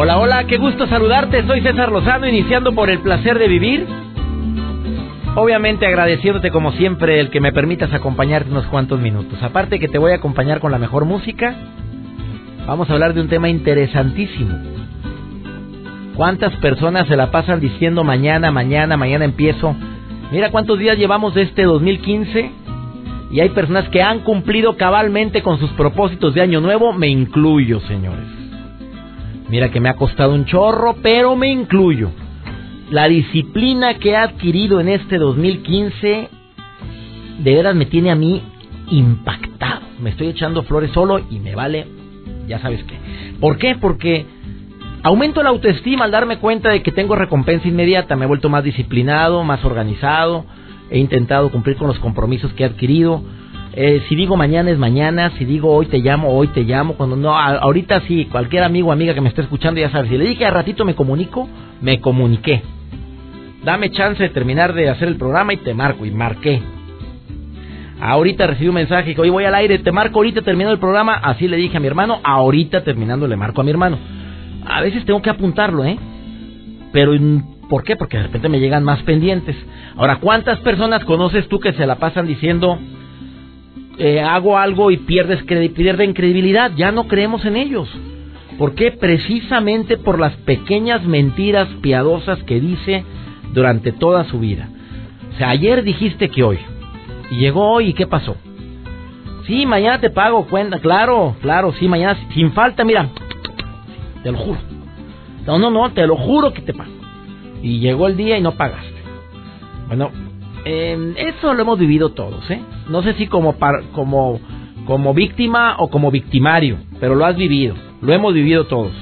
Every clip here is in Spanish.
Hola, hola, qué gusto saludarte. Soy César Lozano, iniciando por el placer de vivir. Obviamente agradeciéndote como siempre el que me permitas acompañarte unos cuantos minutos. Aparte que te voy a acompañar con la mejor música, vamos a hablar de un tema interesantísimo. ¿Cuántas personas se la pasan diciendo mañana, mañana, mañana empiezo? Mira cuántos días llevamos de este 2015 y hay personas que han cumplido cabalmente con sus propósitos de año nuevo, me incluyo, señores. Mira que me ha costado un chorro, pero me incluyo. La disciplina que he adquirido en este 2015 de veras me tiene a mí impactado. Me estoy echando flores solo y me vale, ya sabes qué. ¿Por qué? Porque aumento la autoestima al darme cuenta de que tengo recompensa inmediata. Me he vuelto más disciplinado, más organizado. He intentado cumplir con los compromisos que he adquirido. Eh, si digo mañana es mañana, si digo hoy te llamo, hoy te llamo, cuando no, ahorita sí, cualquier amigo o amiga que me esté escuchando ya sabe, si le dije a ratito me comunico, me comuniqué. Dame chance de terminar de hacer el programa y te marco, y marqué. Ahorita recibí un mensaje que hoy voy al aire, te marco ahorita terminando el programa, así le dije a mi hermano, ahorita terminando le marco a mi hermano. A veces tengo que apuntarlo, ¿eh? Pero ¿por qué? Porque de repente me llegan más pendientes. Ahora, ¿cuántas personas conoces tú que se la pasan diciendo eh, hago algo y pierdes pierden credibilidad, ya no creemos en ellos. ¿Por qué? Precisamente por las pequeñas mentiras piadosas que dice durante toda su vida. O sea, ayer dijiste que hoy. Y llegó hoy y ¿qué pasó? Sí, mañana te pago cuenta, claro, claro, sí, mañana sin falta, mira, te lo juro. No, no, no, te lo juro que te pago. Y llegó el día y no pagaste. Bueno, eh, eso lo hemos vivido todos, ¿eh? No sé si como, como, como víctima o como victimario, pero lo has vivido, lo hemos vivido todos.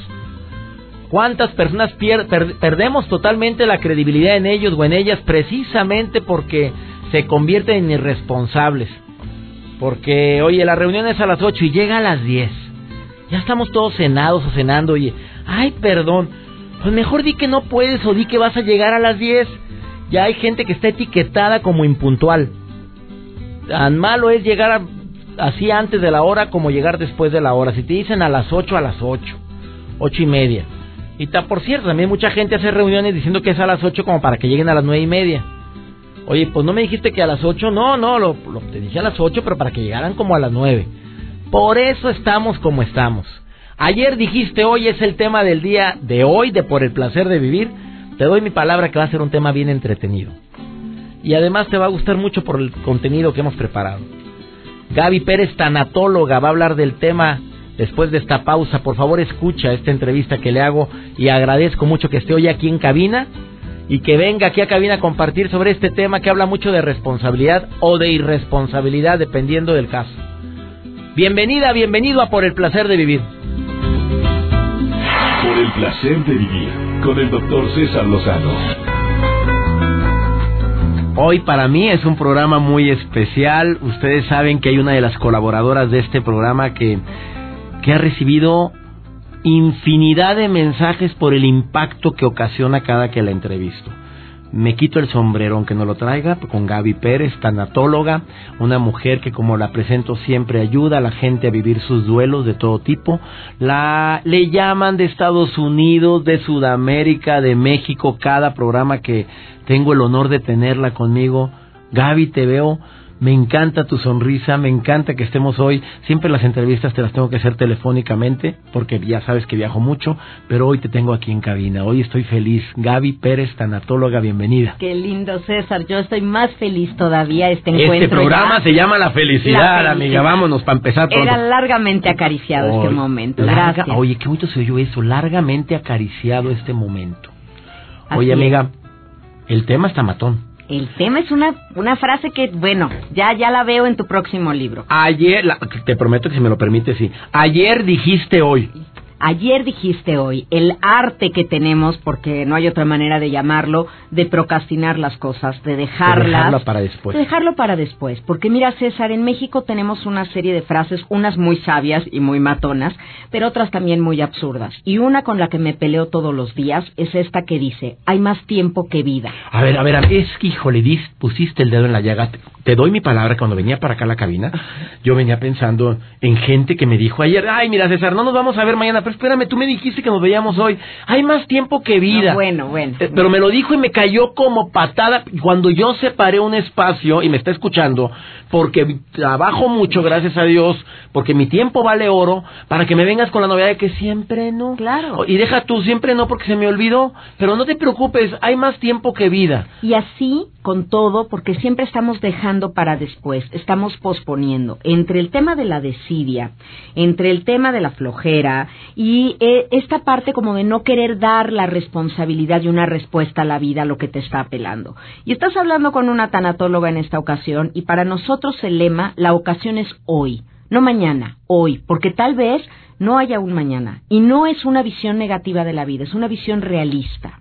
¿Cuántas personas perdemos totalmente la credibilidad en ellos o en ellas precisamente porque se convierten en irresponsables? Porque, oye, la reunión es a las 8 y llega a las 10. Ya estamos todos cenados o cenando, oye, ay, perdón, pues mejor di que no puedes o di que vas a llegar a las 10 ya hay gente que está etiquetada como impuntual. Tan malo es llegar así antes de la hora como llegar después de la hora. Si te dicen a las 8, a las 8, ocho y media. Y por cierto, también mucha gente hace reuniones diciendo que es a las 8 como para que lleguen a las nueve y media. Oye, pues no me dijiste que a las 8, no, no, lo, te dije a las 8, pero para que llegaran como a las 9. Por eso estamos como estamos. Ayer dijiste hoy es el tema del día de hoy, de por el placer de vivir. Te doy mi palabra que va a ser un tema bien entretenido. Y además te va a gustar mucho por el contenido que hemos preparado. Gaby Pérez, tanatóloga, va a hablar del tema después de esta pausa. Por favor, escucha esta entrevista que le hago y agradezco mucho que esté hoy aquí en cabina y que venga aquí a cabina a compartir sobre este tema que habla mucho de responsabilidad o de irresponsabilidad, dependiendo del caso. Bienvenida, bienvenido a Por el Placer de Vivir. Por el Placer de Vivir con el doctor César Lozano. Hoy para mí es un programa muy especial. Ustedes saben que hay una de las colaboradoras de este programa que, que ha recibido infinidad de mensajes por el impacto que ocasiona cada que la entrevisto me quito el sombrero aunque no lo traiga con Gaby Pérez, tanatóloga, una mujer que como la presento siempre ayuda a la gente a vivir sus duelos de todo tipo. La le llaman de Estados Unidos, de Sudamérica, de México cada programa que tengo el honor de tenerla conmigo. Gaby, te veo me encanta tu sonrisa, me encanta que estemos hoy. Siempre las entrevistas te las tengo que hacer telefónicamente, porque ya sabes que viajo mucho, pero hoy te tengo aquí en cabina. Hoy estoy feliz. Gaby Pérez, tanatóloga, bienvenida. Qué lindo, César. Yo estoy más feliz todavía este, este encuentro. Este programa se llama La Felicidad, amiga. Vámonos para empezar pronto. Era largamente acariciado este momento. Gracias. Oye, qué bonito se oyó eso. Largamente acariciado este momento. Oye, amiga, el tema está matón. El tema es una, una frase que, bueno, ya, ya la veo en tu próximo libro. Ayer, te prometo que si me lo permite, sí. Ayer dijiste hoy. Ayer dijiste hoy, el arte que tenemos, porque no hay otra manera de llamarlo, de procrastinar las cosas, de dejarlas. De dejarlo para después. De dejarlo para después. Porque mira, César, en México tenemos una serie de frases, unas muy sabias y muy matonas, pero otras también muy absurdas. Y una con la que me peleo todos los días es esta que dice, hay más tiempo que vida. A ver, a ver, es que, híjole, dis, pusiste el dedo en la llaga. Te doy mi palabra, cuando venía para acá a la cabina, yo venía pensando en gente que me dijo ayer, ay, mira, César, no nos vamos a ver mañana pero espérame, tú me dijiste que nos veíamos hoy. Hay más tiempo que vida. bueno, bueno. Eh, pero me lo dijo y me cayó como patada. Cuando yo separé un espacio y me está escuchando, porque trabajo mucho, gracias a Dios, porque mi tiempo vale oro, para que me vengas con la novedad de que siempre no. Claro. Y deja tú, siempre no, porque se me olvidó. Pero no te preocupes, hay más tiempo que vida. Y así con todo, porque siempre estamos dejando para después, estamos posponiendo. Entre el tema de la desidia, entre el tema de la flojera y eh, esta parte como de no querer dar la responsabilidad y una respuesta a la vida a lo que te está apelando. Y estás hablando con una tanatóloga en esta ocasión y para nosotros el lema, la ocasión es hoy, no mañana, hoy, porque tal vez no haya un mañana. Y no es una visión negativa de la vida, es una visión realista.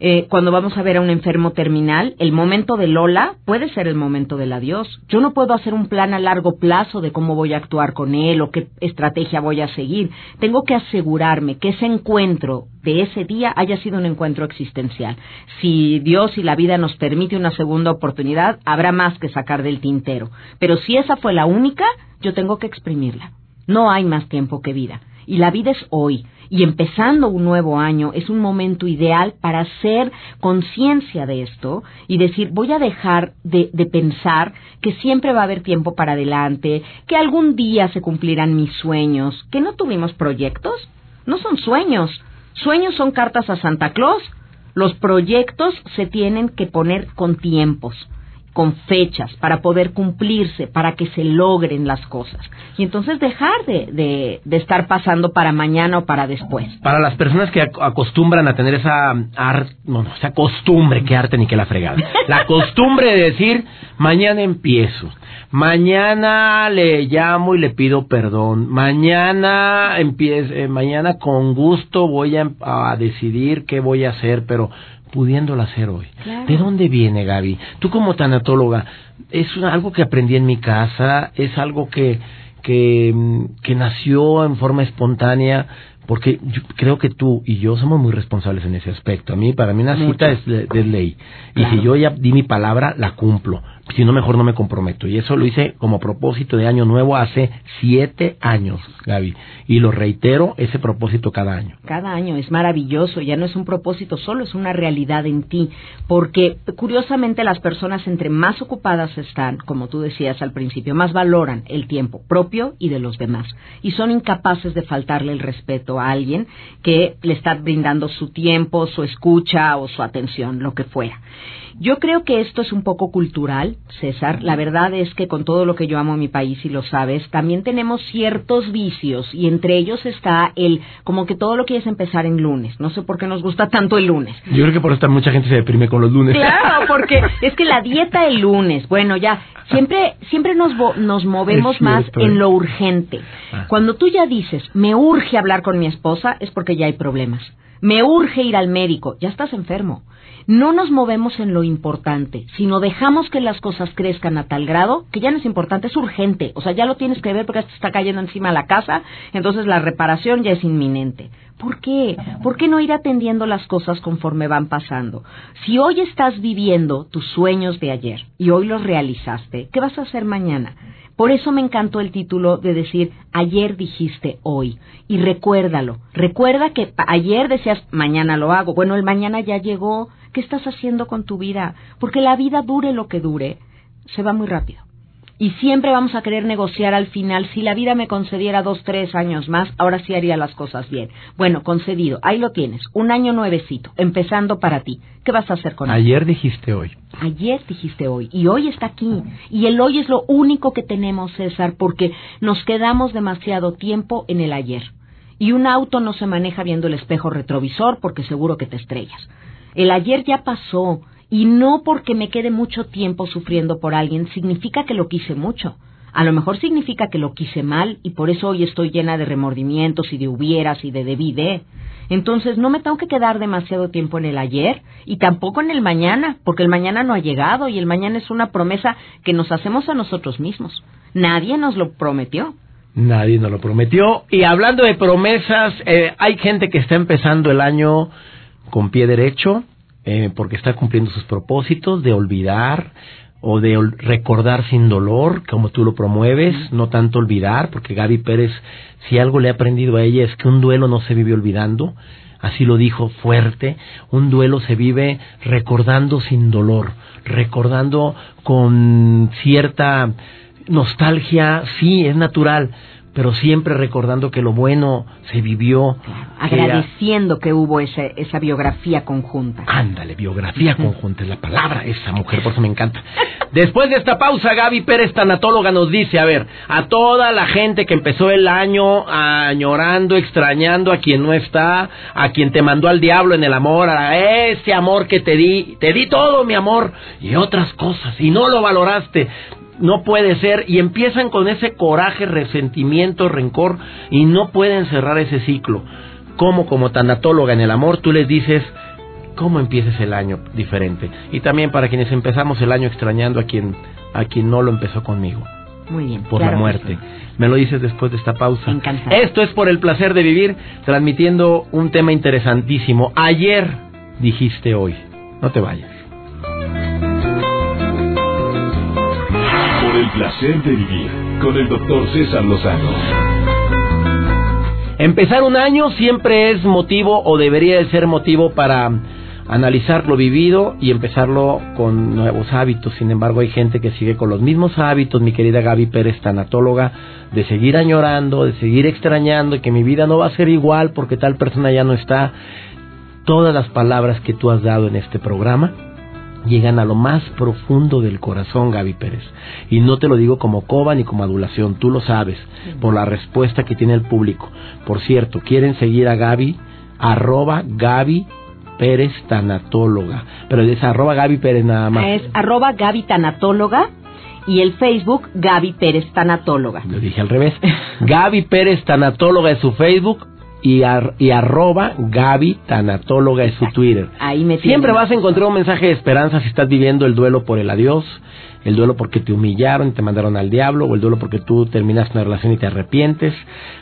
Eh, cuando vamos a ver a un enfermo terminal, el momento de Lola puede ser el momento del adiós. Yo no puedo hacer un plan a largo plazo de cómo voy a actuar con él o qué estrategia voy a seguir. Tengo que asegurarme que ese encuentro de ese día haya sido un encuentro existencial. Si Dios y la vida nos permite una segunda oportunidad, habrá más que sacar del tintero. Pero si esa fue la única, yo tengo que exprimirla. No hay más tiempo que vida. Y la vida es hoy y empezando un nuevo año es un momento ideal para hacer conciencia de esto y decir voy a dejar de, de, pensar que siempre va a haber tiempo para adelante, que algún día se cumplirán mis sueños, que no tuvimos proyectos, no son sueños, sueños son cartas a Santa Claus, los proyectos se tienen que poner con tiempos con fechas para poder cumplirse, para que se logren las cosas. Y entonces dejar de, de, estar pasando para mañana o para después. Para las personas que acostumbran a tener esa, esa costumbre, que arte ni que la fregada, la costumbre de decir, mañana empiezo, mañana le llamo y le pido perdón, mañana empiezo, eh, mañana con gusto voy a, a decidir qué voy a hacer, pero pudiéndolo hacer hoy. ¿De dónde viene, Gaby? Tú como tanatóloga, ¿es algo que aprendí en mi casa? ¿Es algo que, que, que nació en forma espontánea? Porque yo creo que tú y yo somos muy responsables en ese aspecto. A mí, para mí una cita es de, ley. Y si yo ya di mi palabra, la cumplo si no mejor no me comprometo. Y eso lo hice como propósito de año nuevo hace siete años, Gaby. Y lo reitero, ese propósito cada año. Cada año es maravilloso, ya no es un propósito solo, es una realidad en ti. Porque curiosamente las personas entre más ocupadas están, como tú decías al principio, más valoran el tiempo propio y de los demás. Y son incapaces de faltarle el respeto a alguien que le está brindando su tiempo, su escucha o su atención, lo que fuera. Yo creo que esto es un poco cultural, César. La verdad es que con todo lo que yo amo a mi país y lo sabes, también tenemos ciertos vicios y entre ellos está el como que todo lo quieres empezar en lunes. No sé por qué nos gusta tanto el lunes. Yo creo que por eso mucha gente se deprime con los lunes. Claro, porque es que la dieta el lunes, bueno, ya siempre siempre nos nos movemos más en ¿eh? lo urgente. Ah. Cuando tú ya dices, "Me urge hablar con mi esposa", es porque ya hay problemas. Me urge ir al médico, ya estás enfermo no nos movemos en lo importante, sino dejamos que las cosas crezcan a tal grado que ya no es importante, es urgente. O sea, ya lo tienes que ver porque te está cayendo encima la casa, entonces la reparación ya es inminente. ¿Por qué? ¿Por qué no ir atendiendo las cosas conforme van pasando? Si hoy estás viviendo tus sueños de ayer y hoy los realizaste, ¿qué vas a hacer mañana? Por eso me encantó el título de decir, ayer dijiste hoy. Y recuérdalo. Recuerda que ayer decías, mañana lo hago. Bueno, el mañana ya llegó. ¿Qué estás haciendo con tu vida? Porque la vida dure lo que dure, se va muy rápido. Y siempre vamos a querer negociar al final. Si la vida me concediera dos, tres años más, ahora sí haría las cosas bien. Bueno, concedido. Ahí lo tienes. Un año nuevecito, empezando para ti. ¿Qué vas a hacer con él? Ayer dijiste hoy. Ayer dijiste hoy. Y hoy está aquí. Y el hoy es lo único que tenemos, César, porque nos quedamos demasiado tiempo en el ayer. Y un auto no se maneja viendo el espejo retrovisor porque seguro que te estrellas. El ayer ya pasó y no porque me quede mucho tiempo sufriendo por alguien significa que lo quise mucho. A lo mejor significa que lo quise mal y por eso hoy estoy llena de remordimientos y de hubieras y de debí de. Entonces no me tengo que quedar demasiado tiempo en el ayer y tampoco en el mañana, porque el mañana no ha llegado y el mañana es una promesa que nos hacemos a nosotros mismos. Nadie nos lo prometió. Nadie nos lo prometió. Y hablando de promesas, eh, hay gente que está empezando el año con pie derecho, eh, porque está cumpliendo sus propósitos de olvidar, o de recordar sin dolor, como tú lo promueves, no tanto olvidar, porque Gaby Pérez, si algo le ha aprendido a ella es que un duelo no se vive olvidando, así lo dijo fuerte, un duelo se vive recordando sin dolor, recordando con cierta nostalgia, sí, es natural, pero siempre recordando que lo bueno se vivió. agradeciendo que, hubo ese, esa biografía conjunta. Ándale, biografía conjunta es la palabra, esa mujer, por eso me encanta. Después de esta pausa, Gaby Pérez, tanatóloga, nos dice, a ver, a toda la gente que empezó el año añorando, extrañando a quien no está, a quien te mandó al diablo en el amor, a ese amor que te di, te di todo, mi amor, y otras cosas, y no lo valoraste no puede ser y empiezan con ese coraje, resentimiento, rencor y no pueden cerrar ese ciclo. Como como tanatóloga en el amor tú les dices cómo empieces el año diferente y también para quienes empezamos el año extrañando a quien a quien no lo empezó conmigo. Muy bien. Por la muerte. Me lo dices después de esta pausa. Encantado. Esto es por el placer de vivir, transmitiendo un tema interesantísimo. Ayer dijiste hoy. No te vayas. El placer de vivir con el doctor César Lozano. Empezar un año siempre es motivo o debería de ser motivo para analizar lo vivido y empezarlo con nuevos hábitos. Sin embargo, hay gente que sigue con los mismos hábitos, mi querida Gaby Pérez, tanatóloga, de seguir añorando, de seguir extrañando, que mi vida no va a ser igual porque tal persona ya no está. Todas las palabras que tú has dado en este programa llegan a lo más profundo del corazón, Gaby Pérez. Y no te lo digo como coba ni como adulación, tú lo sabes, por la respuesta que tiene el público. Por cierto, quieren seguir a Gaby, arroba Gaby Pérez Tanatóloga. Pero es arroba Gaby Pérez nada más. Es arroba Gaby Tanatóloga y el Facebook Gaby Pérez Tanatóloga. Lo dije al revés. Gaby Pérez Tanatóloga es su Facebook, y, y arroba Gaby Tanatóloga es su Twitter. Ahí me Siempre vas a encontrar un mensaje de esperanza si estás viviendo el duelo por el adiós, el duelo porque te humillaron y te mandaron al diablo, o el duelo porque tú terminaste una relación y te arrepientes,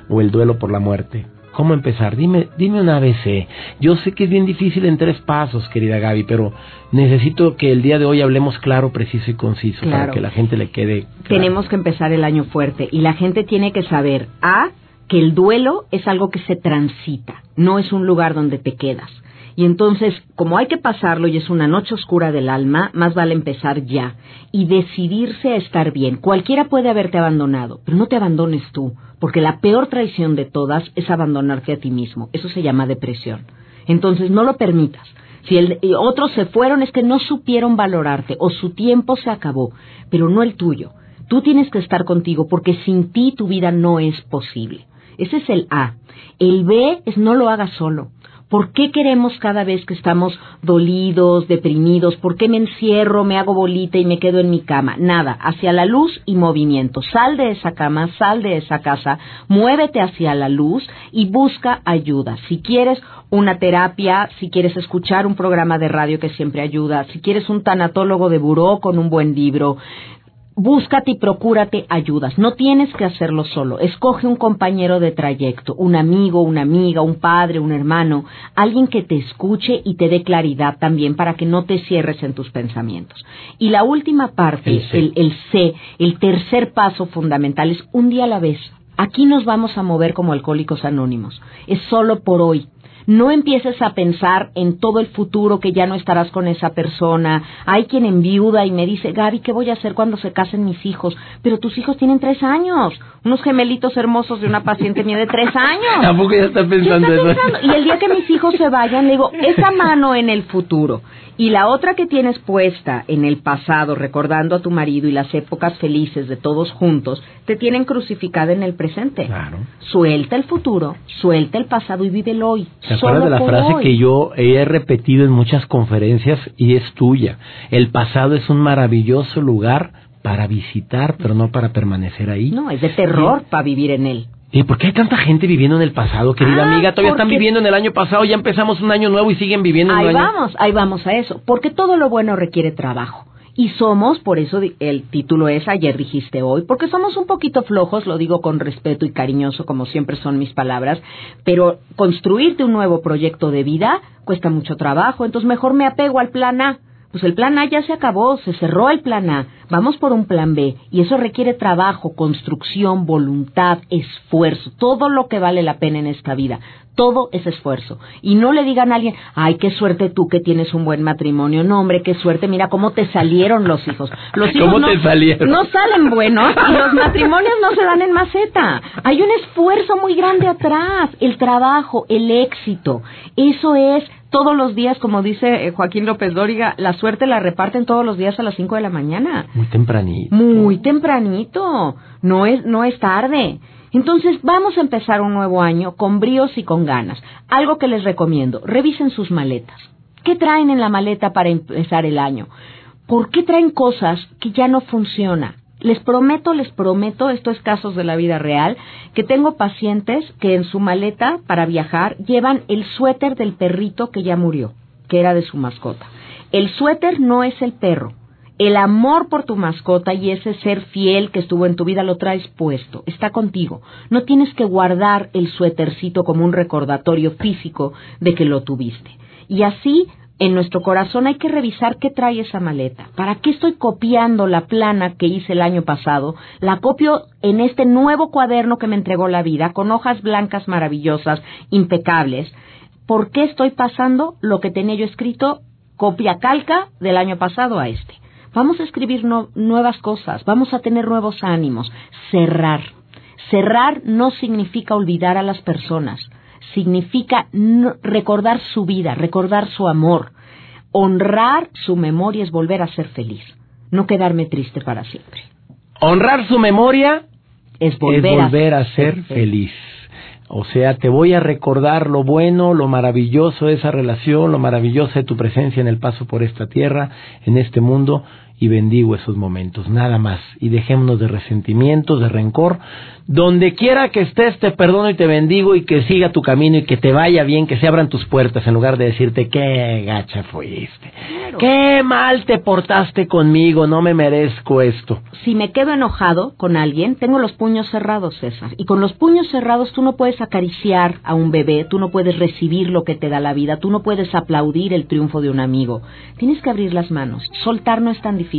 o el duelo por la muerte. ¿Cómo empezar? Dime, dime una ABC. Yo sé que es bien difícil en tres pasos, querida Gaby, pero necesito que el día de hoy hablemos claro, preciso y conciso para que la gente le quede. Tenemos que empezar el año fuerte y la gente tiene que saber A que el duelo es algo que se transita, no es un lugar donde te quedas. Y entonces, como hay que pasarlo y es una noche oscura del alma, más vale empezar ya y decidirse a estar bien. Cualquiera puede haberte abandonado, pero no te abandones tú, porque la peor traición de todas es abandonarte a ti mismo. Eso se llama depresión. Entonces, no lo permitas. Si el, otros se fueron es que no supieron valorarte o su tiempo se acabó, pero no el tuyo. Tú tienes que estar contigo porque sin ti tu vida no es posible. Ese es el A. El B es no lo hagas solo. ¿Por qué queremos cada vez que estamos dolidos, deprimidos? ¿Por qué me encierro, me hago bolita y me quedo en mi cama? Nada, hacia la luz y movimiento. Sal de esa cama, sal de esa casa, muévete hacia la luz y busca ayuda. Si quieres una terapia, si quieres escuchar un programa de radio que siempre ayuda, si quieres un tanatólogo de buró con un buen libro, búscate y procúrate ayudas. No tienes que hacerlo solo. Escoge un compañero de trayecto, un amigo, una amiga, un padre, un hermano, alguien que te escuche y te dé claridad también para que no te cierres en tus pensamientos. Y la última parte, el, el C, el tercer paso fundamental es un día a la vez. Aquí nos vamos a mover como alcohólicos anónimos. Es solo por hoy. No empieces a pensar en todo el futuro que ya no estarás con esa persona. Hay quien enviuda y me dice, Gaby, ¿qué voy a hacer cuando se casen mis hijos? Pero tus hijos tienen tres años. Unos gemelitos hermosos de una paciente mía de tres años. Tampoco ya está pensando, eso. Y el día que mis hijos se vayan, le digo, esa mano en el futuro. Y la otra que tienes puesta en el pasado, recordando a tu marido y las épocas felices de todos juntos, te tienen crucificada en el presente. Claro. Suelta el futuro, suelta el pasado y vive el hoy. ¿Te acuerdas de la frase que yo he repetido en muchas conferencias y es tuya? El pasado es un maravilloso lugar para visitar, pero no para permanecer ahí. No, es de terror para vivir en él. ¿Y por qué hay tanta gente viviendo en el pasado, querida Ah, amiga? Todavía están viviendo en el año pasado, ya empezamos un año nuevo y siguen viviendo en Ahí un año. vamos, ahí vamos a eso, porque todo lo bueno requiere trabajo. Y somos, por eso el título es Ayer dijiste hoy, porque somos un poquito flojos, lo digo con respeto y cariñoso, como siempre son mis palabras, pero construirte un nuevo proyecto de vida cuesta mucho trabajo, entonces mejor me apego al plan A. Pues el plan A ya se acabó, se cerró el plan A, vamos por un plan B, y eso requiere trabajo, construcción, voluntad, esfuerzo, todo lo que vale la pena en esta vida. Todo es esfuerzo. Y no le digan a alguien, ay, qué suerte tú que tienes un buen matrimonio. No, hombre, qué suerte, mira cómo te salieron los hijos. Los hijos ¿Cómo no, te salieron? no salen buenos y los matrimonios no se dan en maceta. Hay un esfuerzo muy grande atrás. El trabajo, el éxito. Eso es todos los días, como dice eh, Joaquín López Dóriga, la suerte la reparten todos los días a las 5 de la mañana. Muy tempranito. Muy tempranito, no es, no es tarde. Entonces vamos a empezar un nuevo año con bríos y con ganas. Algo que les recomiendo, revisen sus maletas. ¿Qué traen en la maleta para empezar el año? ¿Por qué traen cosas que ya no funcionan? Les prometo, les prometo, esto es casos de la vida real, que tengo pacientes que en su maleta para viajar llevan el suéter del perrito que ya murió, que era de su mascota. El suéter no es el perro, el amor por tu mascota y ese ser fiel que estuvo en tu vida lo traes puesto, está contigo. No tienes que guardar el suétercito como un recordatorio físico de que lo tuviste. Y así, en nuestro corazón hay que revisar qué trae esa maleta. ¿Para qué estoy copiando la plana que hice el año pasado? La copio en este nuevo cuaderno que me entregó la vida, con hojas blancas maravillosas, impecables. ¿Por qué estoy pasando lo que tenía yo escrito copia calca del año pasado a este? Vamos a escribir nuevas cosas, vamos a tener nuevos ánimos. Cerrar. Cerrar no significa olvidar a las personas, significa recordar su vida, recordar su amor. Honrar su memoria es volver a ser feliz, no quedarme triste para siempre. Honrar su memoria Es volver, es volver a, ser feliz. O sea, te voy a recordar lo bueno, lo maravilloso de esa relación, lo maravilloso de tu presencia en el paso por esta tierra, en este mundo, y bendigo esos momentos, nada más. Y dejémonos de resentimientos, de rencor. Donde quiera que estés, te perdono y te bendigo y que siga tu camino y que te vaya bien, que se abran tus puertas en lugar de decirte qué gacha fuiste. Qué mal te portaste conmigo, no me merezco esto. si me quedo enojado con alguien, tengo los puños cerrados, César. Y con los puños cerrados tú no puedes acariciar a un bebé, tú no puedes recibir lo que te da la vida, tú no puedes aplaudir el triunfo de un amigo. Tienes que abrir las manos. Soltar no es tan difícil.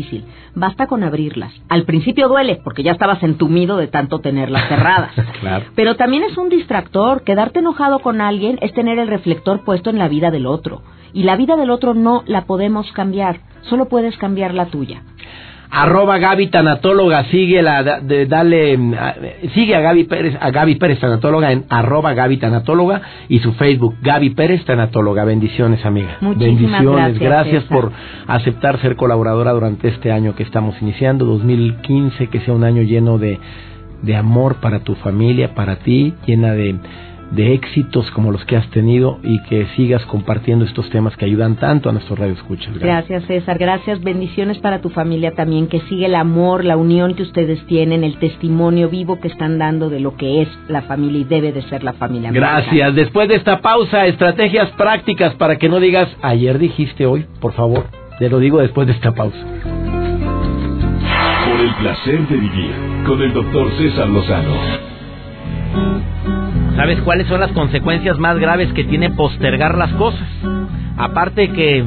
Basta con abrirlas. Al principio duele, porque ya estabas entumido de tanto tenerlas cerradas. Claro. Pero también es un distractor. Quedarte enojado con alguien es tener el reflector puesto en la vida del otro. Y la vida del otro no la podemos cambiar. Solo puedes cambiar la tuya. Arroba Gaby Tanatóloga, sigue la, de- dale, mm, a- sigue a Gaby Pérez, a Gaby Pérez Tanatóloga en arroba Gaby Tanatóloga y su Facebook, Gaby Pérez Tanatóloga. Bendiciones, amiga. Muchísimas Bendiciones. gracias, por César. aceptar ser colaboradora durante este año que estamos iniciando, 2015, que sea un año lleno de, de amor para tu familia, para ti, llena de, de éxitos como los que has tenido y que sigas compartiendo estos temas que ayudan tanto a nuestros radioescuchas. Gaby. Gracias, César. Gracias. Bendiciones para tu familia también. Que siga el amor, la unión que ustedes tienen, el testimonio vivo que están dando de lo que es la familia y debe de ser la familia. Gracias. Después de esta pausa, estrategias prácticas para que no digas ayer dijiste hoy, por favor. Te lo digo después de esta pausa. Por el placer de vivir con el doctor César Lozano. ¿Sabes cuáles son las consecuencias más graves que tiene postergar las cosas? Aparte que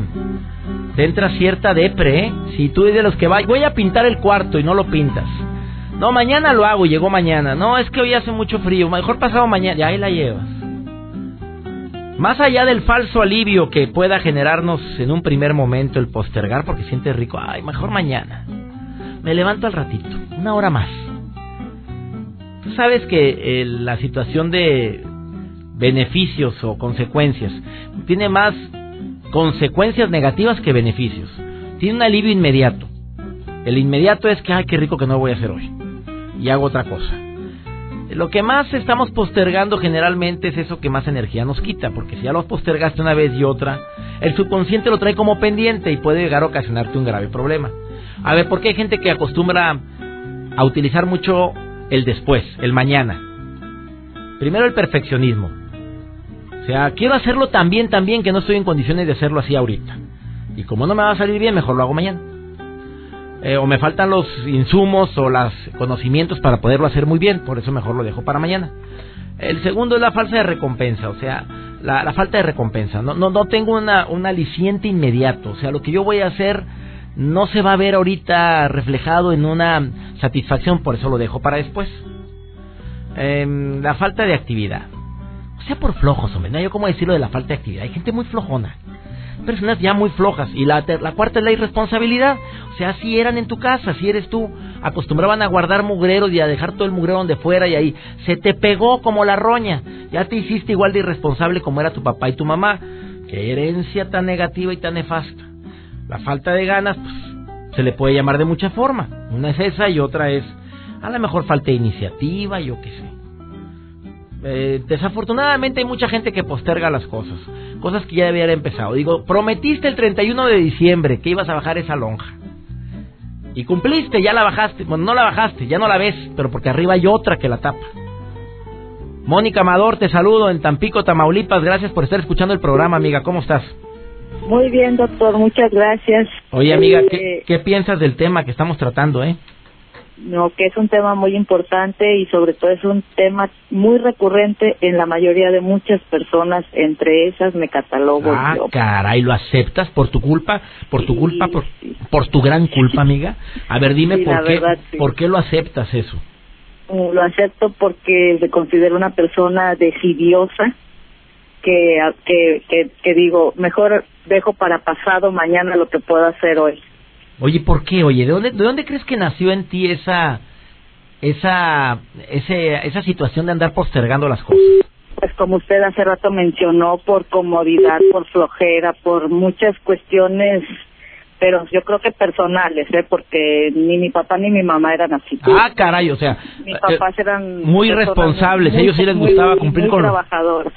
te entra cierta depre, ¿eh? Si tú eres de los que va, voy a pintar el cuarto y no lo pintas. No, mañana lo hago, llegó mañana. No, es que hoy hace mucho frío, mejor pasado mañana, ya ahí la llevas. Más allá del falso alivio que pueda generarnos en un primer momento el postergar porque sientes rico, ay, mejor mañana. Me levanto al ratito, una hora más. Tú sabes que eh, la situación de beneficios o consecuencias tiene más consecuencias negativas que beneficios. Tiene un alivio inmediato. El inmediato es que, ay, qué rico que no voy a hacer hoy. Y hago otra cosa. Lo que más estamos postergando generalmente es eso que más energía nos quita, porque si ya lo postergaste una vez y otra, el subconsciente lo trae como pendiente y puede llegar a ocasionarte un grave problema. A ver, ¿por qué hay gente que acostumbra a utilizar mucho el después, el mañana? Primero el perfeccionismo. O sea, quiero hacerlo tan bien, tan bien que no estoy en condiciones de hacerlo así ahorita. Y como no me va a salir bien, mejor lo hago mañana. Eh, o me faltan los insumos o los conocimientos para poderlo hacer muy bien, por eso mejor lo dejo para mañana. El segundo es la falsa de recompensa, o sea, la, falta de recompensa. No, no, no tengo una, un aliciente inmediato, o sea, lo que yo voy a hacer no se va a ver ahorita reflejado en una satisfacción, por eso lo dejo para después. Em, la falta de actividad. O sea, por flojos, hombre. No hay cómo decirlo de la falta de actividad. Hay gente muy flojona. Personas ya muy flojas. Y la, la cuarta es la irresponsabilidad. O sea, si eran en tu casa, si eres tú. Acostumbraban a guardar mugreros y a dejar todo el mugrero donde fuera y ahí se te pegó como la roña. Ya te hiciste igual de irresponsable como era tu papá y tu mamá. Qué herencia tan negativa y tan nefasta. La falta de ganas, pues, se le puede llamar de mucha forma. Una es esa y otra es, a lo mejor falta de iniciativa, yo qué sé. Eh, desafortunadamente hay mucha gente que posterga las cosas, cosas que ya debían haber empezado. Digo, prometiste el 31 de diciembre que ibas a bajar esa lonja. Y cumpliste, ya la bajaste. Bueno, no la bajaste, ya no la ves, pero porque arriba hay otra que la tapa. Mónica Amador, te saludo en Tampico, Tamaulipas. Gracias por estar escuchando el programa, amiga. ¿Cómo estás? Muy bien, doctor, muchas gracias. Oye, amiga, ¿qué, eh, piensas del tema que estamos tratando, eh? No, que es un tema muy importante y sobre todo es un tema muy recurrente en la mayoría de muchas personas, entre esas me catalogo ah, caray, ¿lo aceptas por tu culpa? ¿Por tu culpa? Por, ¿Por tu gran culpa, amiga? A ver, dime por, qué, por qué lo aceptas eso. Mm, lo acepto porque me considero una persona decidiosa, que, que, que, digo, mejor dejo para pasado mañana lo que puedo hacer hoy. Oye, ¿por qué? Oye, ¿de dónde, de dónde crees que nació en ti esa, esa, ese, esa situación de andar postergando las cosas? Pues como usted hace rato mencionó, por comodidad, por flojera, por muchas cuestiones pero yo creo que personales, ¿eh? porque ni mi papá ni mi mamá eran así. Ah, caray, o sea, mis papás eran muy responsables, ellos sí les gustaba cumplir muy con trabajadores.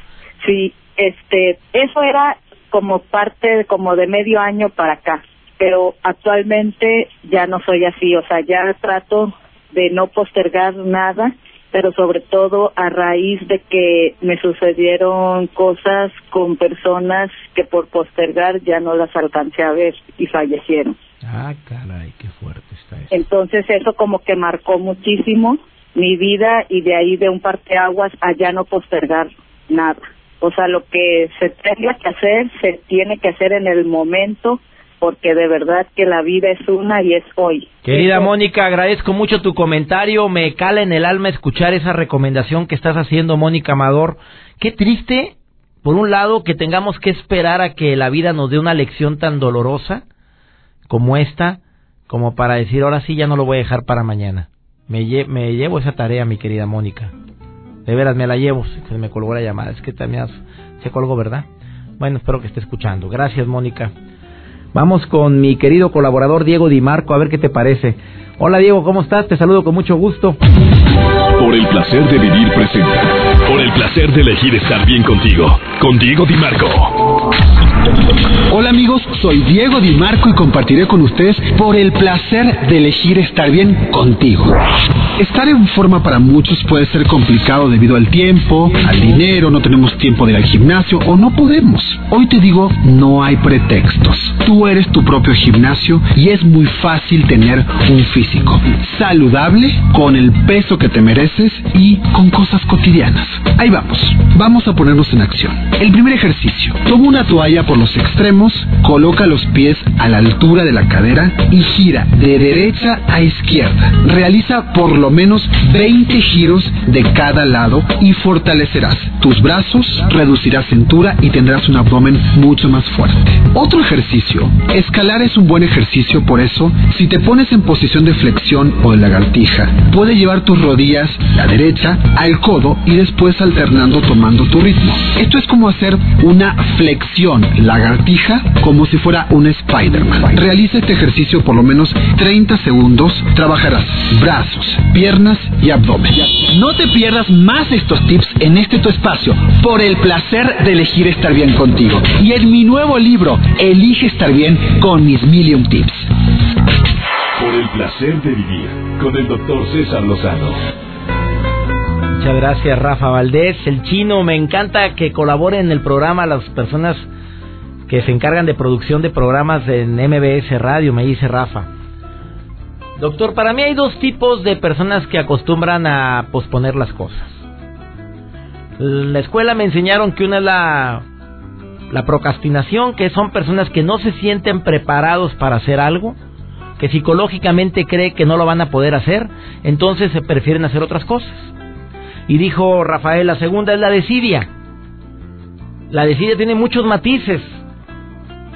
Sí, este, eso era como parte como de medio año para acá, pero actualmente ya no soy así, o sea, ya trato de no postergar nada, pero sobre todo a raíz de que me sucedieron cosas con personas que por postergar ya no las alcancé a ver y fallecieron. Ah, caray, qué fuerte está eso. Entonces eso como que marcó muchísimo mi vida y de ahí de un parteaguas a ya no postergar nada. O sea, lo que se tenga que hacer, se tiene que hacer en el momento, porque de verdad que la vida es una y es hoy. Querida Mónica, agradezco mucho tu comentario. Me cala en el alma escuchar esa recomendación que estás haciendo, Mónica Amador. Qué triste, por un lado, que tengamos que esperar a que la vida nos dé una lección tan dolorosa como esta, como para decir, ahora sí, ya no lo voy a dejar para mañana. Me, me llevo esa tarea, mi querida Mónica. De veras, me la llevo. Se me colgó la llamada. Es que también se colgó, ¿verdad? Bueno, espero que esté escuchando. Gracias, Mónica. Vamos con mi querido colaborador Diego Di Marco, a ver qué te parece. Hola Diego, ¿cómo estás? Te saludo con mucho gusto. Por el placer de vivir presente. Por el placer de elegir estar bien contigo. Con Diego Di Marco. Hola amigos, soy Diego Di Marco y compartiré con ustedes por el placer de elegir estar bien contigo. Estar en forma para muchos puede ser complicado debido al tiempo, al dinero, no tenemos tiempo de ir al gimnasio o no podemos. Hoy te digo, no hay pretextos. Tú eres tu propio gimnasio y es muy fácil tener un físico saludable, con el peso que te mereces y con cosas cotidianas. Ahí vamos, vamos a ponernos en acción. El primer ejercicio, toma una toalla por los extremos, coloca los pies a la altura de la cadera y gira de derecha a izquierda. Realiza por lo menos 20 giros de cada lado y fortalecerás tus brazos, reducirás cintura y tendrás un abdomen mucho más fuerte. Otro ejercicio, escalar es un buen ejercicio, por eso, si te pones en posición de flexión o de lagartija, puedes llevar tus rodillas, la derecha, al codo y después alternando tomando tu ritmo. Esto es como hacer una flexión lagartija como si fuera un Spider-Man. Realiza este ejercicio por lo menos 30 segundos. Trabajarás brazos, piernas y abdomen. No te pierdas más de estos tips en este tu espacio por el placer de elegir estar bien contigo. Y en mi nuevo libro, Elige estar bien con mis Million Tips. el placer de vivir con el doctor César Lozano. Muchas gracias, Rafa Valdés. El chino, me encanta que colaboren en el programa las personas que se encargan de producción de programas en MBS Radio, me dice Rafa. Doctor, para mí hay dos tipos de personas que acostumbran a posponer las cosas. La escuela me enseñaron que una es la, la procrastinación, que son personas que no se sienten preparados para hacer algo que psicológicamente cree que no lo van a poder hacer, entonces se prefieren hacer otras cosas. Y dijo Rafael, la segunda es la desidia. La desidia tiene muchos matices.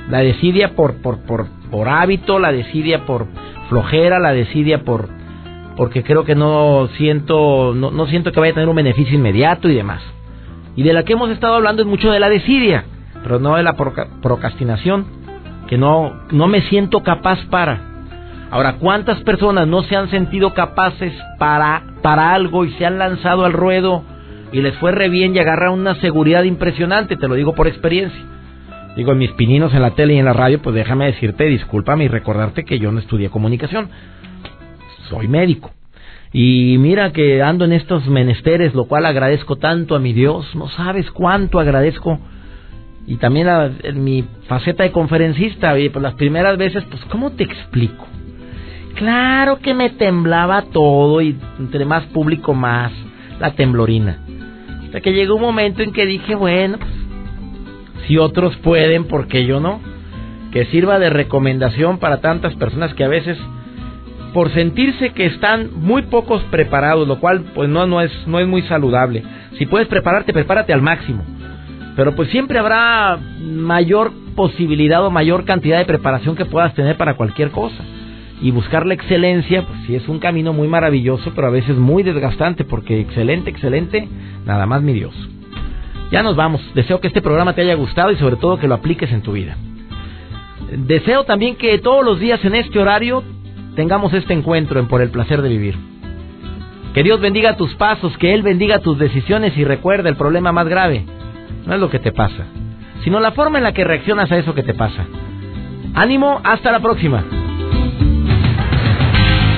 La desidia por, por, por, por hábito, la desidia por flojera, la desidia por porque creo que no siento no, no siento que vaya a tener un beneficio inmediato y demás. Y de la que hemos estado hablando es mucho de la desidia, pero no de la procrastinación, que no no me siento capaz para Ahora, ¿cuántas personas no se han sentido capaces para, para algo y se han lanzado al ruedo y les fue re bien y agarraron una seguridad impresionante? Te lo digo por experiencia. Digo, en mis pininos en la tele y en la radio, pues déjame decirte, discúlpame y recordarte que yo no estudié comunicación. Soy médico. Y mira que ando en estos menesteres, lo cual agradezco tanto a mi Dios. No sabes cuánto agradezco. Y también en mi faceta de conferencista, y pues las primeras veces, pues ¿cómo te explico? Claro que me temblaba todo y entre más público más la temblorina. Hasta que llegó un momento en que dije, bueno, pues, si otros pueden, ¿por qué yo no? Que sirva de recomendación para tantas personas que a veces por sentirse que están muy pocos preparados, lo cual pues no no es no es muy saludable. Si puedes prepararte, prepárate al máximo. Pero pues siempre habrá mayor posibilidad o mayor cantidad de preparación que puedas tener para cualquier cosa y buscar la excelencia, pues sí es un camino muy maravilloso, pero a veces muy desgastante, porque excelente, excelente, nada más mi Dios. Ya nos vamos. Deseo que este programa te haya gustado y sobre todo que lo apliques en tu vida. Deseo también que todos los días en este horario tengamos este encuentro en Por el Placer de Vivir. Que Dios bendiga tus pasos, que Él bendiga tus decisiones y recuerda el problema más grave. No es lo que te pasa, sino la forma en la que reaccionas a eso que te pasa. Ánimo, hasta la próxima.